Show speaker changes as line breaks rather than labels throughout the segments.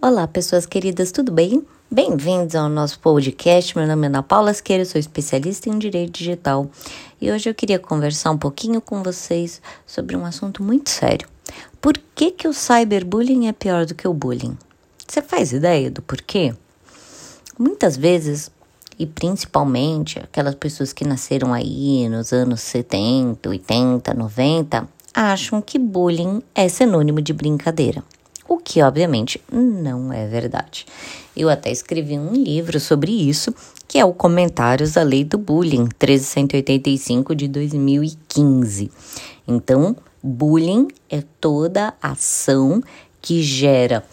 Olá, pessoas queridas, tudo bem? Bem-vindos ao nosso podcast. Meu nome é Ana Paula Asqueira, sou especialista em direito digital e hoje eu queria conversar um pouquinho com vocês sobre um assunto muito sério. Por que, que o cyberbullying é pior do que o bullying? Você faz ideia do porquê? Muitas vezes, e principalmente aquelas pessoas que nasceram aí nos anos 70, 80, 90, acham que bullying é sinônimo de brincadeira o que obviamente não é verdade. Eu até escrevi um livro sobre isso, que é o Comentários à Lei do Bullying, 1385 de 2015. Então, bullying é toda ação que gera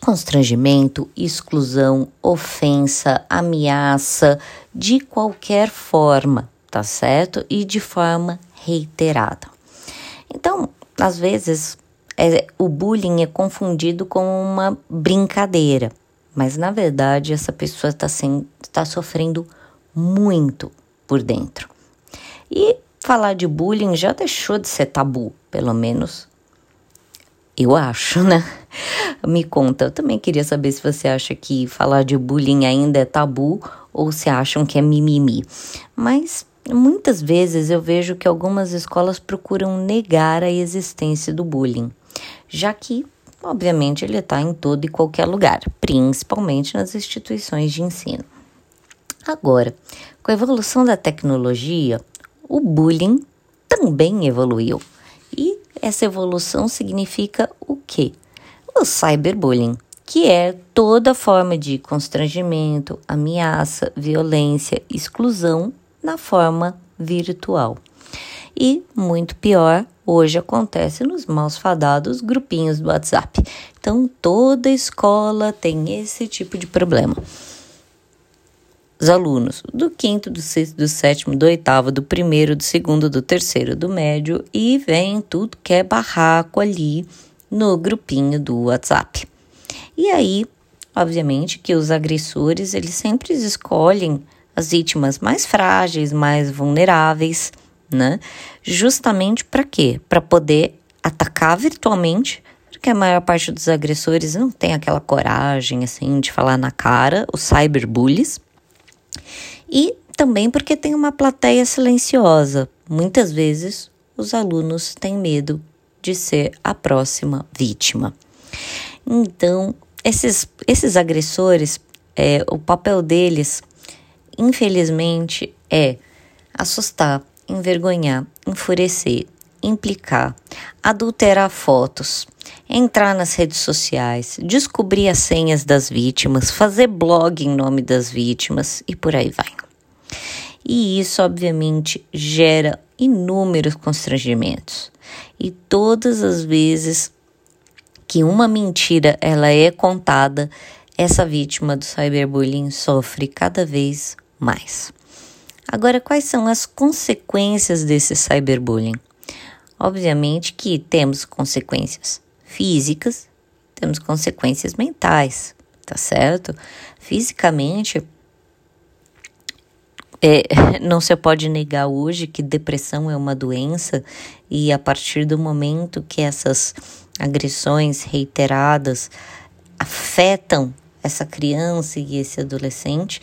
constrangimento, exclusão, ofensa, ameaça de qualquer forma, tá certo? E de forma reiterada. Então, às vezes é, o bullying é confundido com uma brincadeira, mas na verdade essa pessoa está tá sofrendo muito por dentro. E falar de bullying já deixou de ser tabu, pelo menos eu acho, né? Me conta, eu também queria saber se você acha que falar de bullying ainda é tabu ou se acham que é mimimi. Mas muitas vezes eu vejo que algumas escolas procuram negar a existência do bullying já que, obviamente, ele está em todo e qualquer lugar, principalmente nas instituições de ensino. Agora, com a evolução da tecnologia, o bullying também evoluiu. E essa evolução significa o quê? O cyberbullying, que é toda forma de constrangimento, ameaça, violência, exclusão na forma virtual. E, muito pior, hoje acontece nos maus fadados grupinhos do WhatsApp. Então, toda escola tem esse tipo de problema. Os alunos do quinto, do sexto, do sétimo, do oitavo, do primeiro, do segundo, do terceiro, do médio e vem tudo que é barraco ali no grupinho do WhatsApp. E aí, obviamente, que os agressores eles sempre escolhem as vítimas mais frágeis, mais vulneráveis né? Justamente para quê? Para poder atacar virtualmente, porque a maior parte dos agressores não tem aquela coragem assim de falar na cara, os cyberbullies. E também porque tem uma plateia silenciosa. Muitas vezes os alunos têm medo de ser a próxima vítima. Então, esses, esses agressores, é, o papel deles, infelizmente, é assustar, envergonhar, enfurecer, implicar, adulterar fotos, entrar nas redes sociais, descobrir as senhas das vítimas, fazer blog em nome das vítimas e por aí vai. E isso, obviamente, gera inúmeros constrangimentos. E todas as vezes que uma mentira ela é contada, essa vítima do cyberbullying sofre cada vez mais. Agora, quais são as consequências desse cyberbullying? Obviamente que temos consequências físicas, temos consequências mentais, tá certo? Fisicamente, é, não se pode negar hoje que depressão é uma doença e a partir do momento que essas agressões reiteradas afetam essa criança e esse adolescente,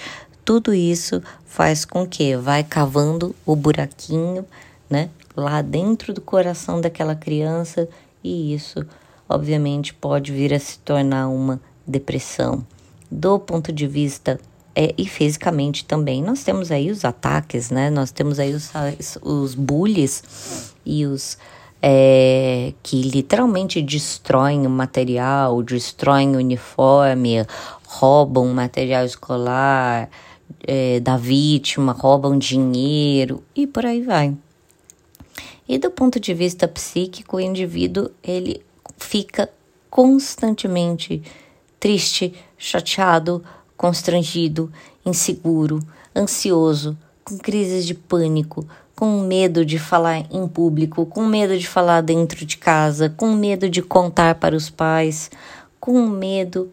tudo isso faz com que vai cavando o buraquinho, né, lá dentro do coração daquela criança e isso, obviamente, pode vir a se tornar uma depressão. Do ponto de vista é, e fisicamente também, nós temos aí os ataques, né? Nós temos aí os, os bullies e os é, que literalmente destroem o material, destroem o uniforme, roubam material escolar, é, da vítima, roubam dinheiro e por aí vai. E do ponto de vista psíquico, o indivíduo ele fica constantemente triste, chateado, constrangido, inseguro, ansioso, com crises de pânico, com medo de falar em público, com medo de falar dentro de casa, com medo de contar para os pais, com medo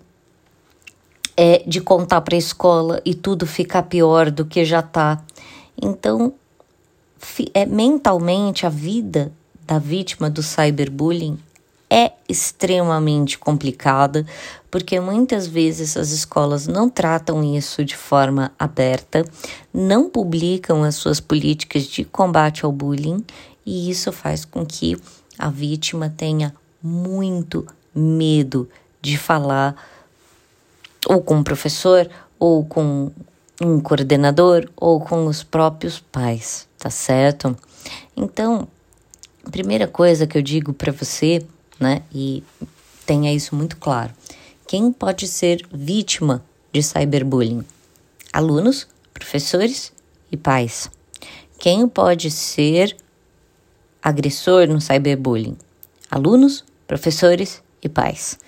é, de contar para a escola e tudo ficar pior do que já está. Então, é, mentalmente, a vida da vítima do cyberbullying é extremamente complicada, porque muitas vezes as escolas não tratam isso de forma aberta, não publicam as suas políticas de combate ao bullying, e isso faz com que a vítima tenha muito medo de falar ou com o professor, ou com um coordenador, ou com os próprios pais, tá certo? Então, a primeira coisa que eu digo para você né? E tenha isso muito claro. Quem pode ser vítima de cyberbullying? Alunos, professores e pais. Quem pode ser agressor no cyberbullying? Alunos, professores e pais.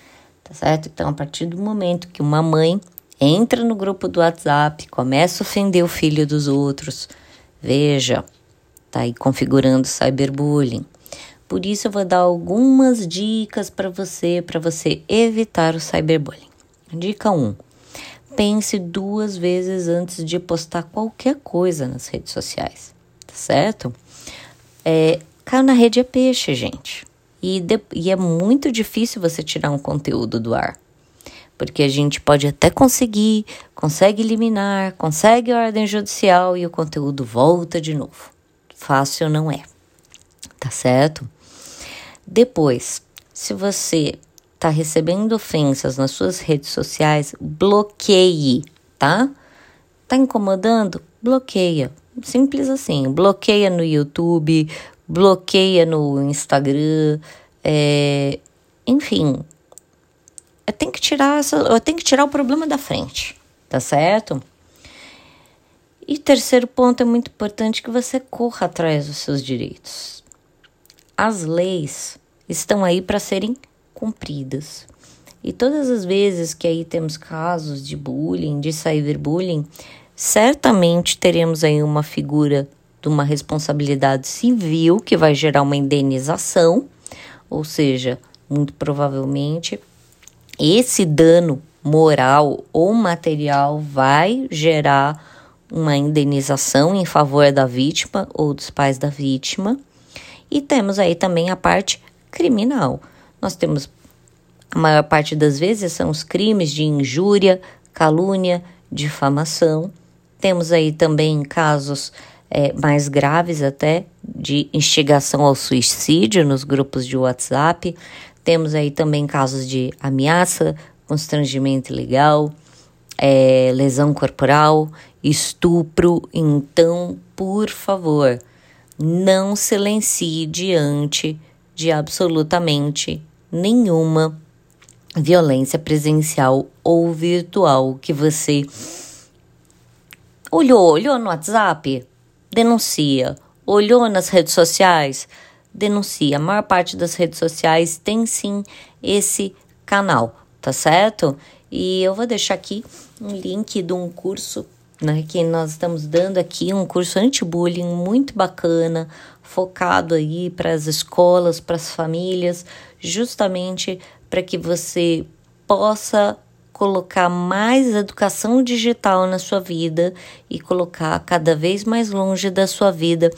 Tá certo? Então, a partir do momento que uma mãe entra no grupo do WhatsApp, começa a ofender o filho dos outros, veja, tá aí configurando cyberbullying. Por isso eu vou dar algumas dicas para você, para você evitar o cyberbullying. Dica 1. Pense duas vezes antes de postar qualquer coisa nas redes sociais, tá certo? É, caiu na rede é peixe, gente. E, de, e é muito difícil você tirar um conteúdo do ar. Porque a gente pode até conseguir, consegue eliminar, consegue ordem judicial e o conteúdo volta de novo. Fácil não é. Tá certo? Depois, se você está recebendo ofensas nas suas redes sociais, bloqueie, tá? Tá incomodando? Bloqueia. Simples assim. Bloqueia no YouTube, bloqueia no Instagram, é... enfim. Eu tenho que tirar essa, eu tenho que tirar o problema da frente, tá certo? E terceiro ponto é muito importante que você corra atrás dos seus direitos. As leis estão aí para serem cumpridas. E todas as vezes que aí temos casos de bullying, de cyberbullying, certamente teremos aí uma figura de uma responsabilidade civil que vai gerar uma indenização, ou seja, muito provavelmente esse dano moral ou material vai gerar uma indenização em favor da vítima ou dos pais da vítima. E temos aí também a parte criminal. Nós temos, a maior parte das vezes, são os crimes de injúria, calúnia, difamação. Temos aí também casos é, mais graves até de instigação ao suicídio nos grupos de WhatsApp. Temos aí também casos de ameaça, constrangimento ilegal, é, lesão corporal, estupro. Então, por favor, não silencie diante de absolutamente nenhuma violência presencial ou virtual que você olhou, olhou no WhatsApp, denuncia, olhou nas redes sociais, denuncia. A maior parte das redes sociais tem sim esse canal, tá certo? E eu vou deixar aqui um link de um curso né, que nós estamos dando aqui um curso anti-bullying muito bacana, focado aí para as escolas, para as famílias, justamente para que você possa colocar mais educação digital na sua vida e colocar cada vez mais longe da sua vida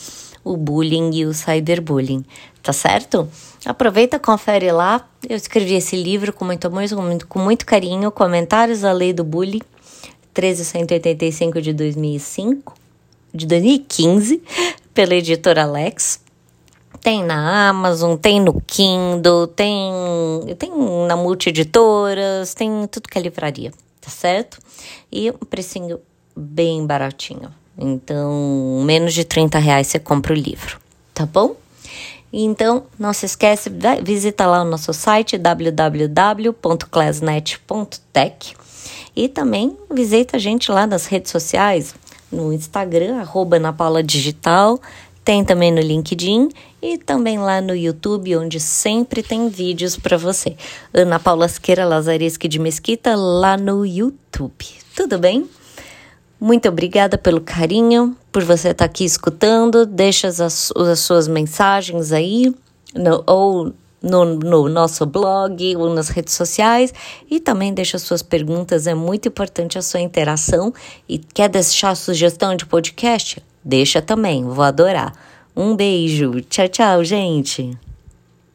o bullying e o cyberbullying, tá certo? Aproveita, confere lá. Eu escrevi esse livro com muito amor, com muito, com muito carinho, comentários à lei do bullying 13185 de 2005, de 2015, pela editora Alex. Tem na Amazon, tem no Kindle, tem, tem na Multieditoras, tem tudo que é livraria, tá certo? E um precinho bem baratinho. Então, menos de 30 reais você compra o livro, tá bom? Então, não se esquece, visita lá o nosso site www.classnet.tech e também visita a gente lá nas redes sociais, no Instagram, arroba Paula Digital, tem também no LinkedIn e também lá no YouTube, onde sempre tem vídeos para você. Ana Paula Siqueira Lazareschi de Mesquita, lá no YouTube. Tudo bem? Muito obrigada pelo carinho, por você estar tá aqui escutando. Deixa as, as suas mensagens aí, no, ou no, no, nosso blog ou nas redes sociais e também deixa suas perguntas, é muito importante a sua interação e quer deixar sugestão de podcast? Deixa também, vou adorar. Um beijo, tchau, tchau, gente!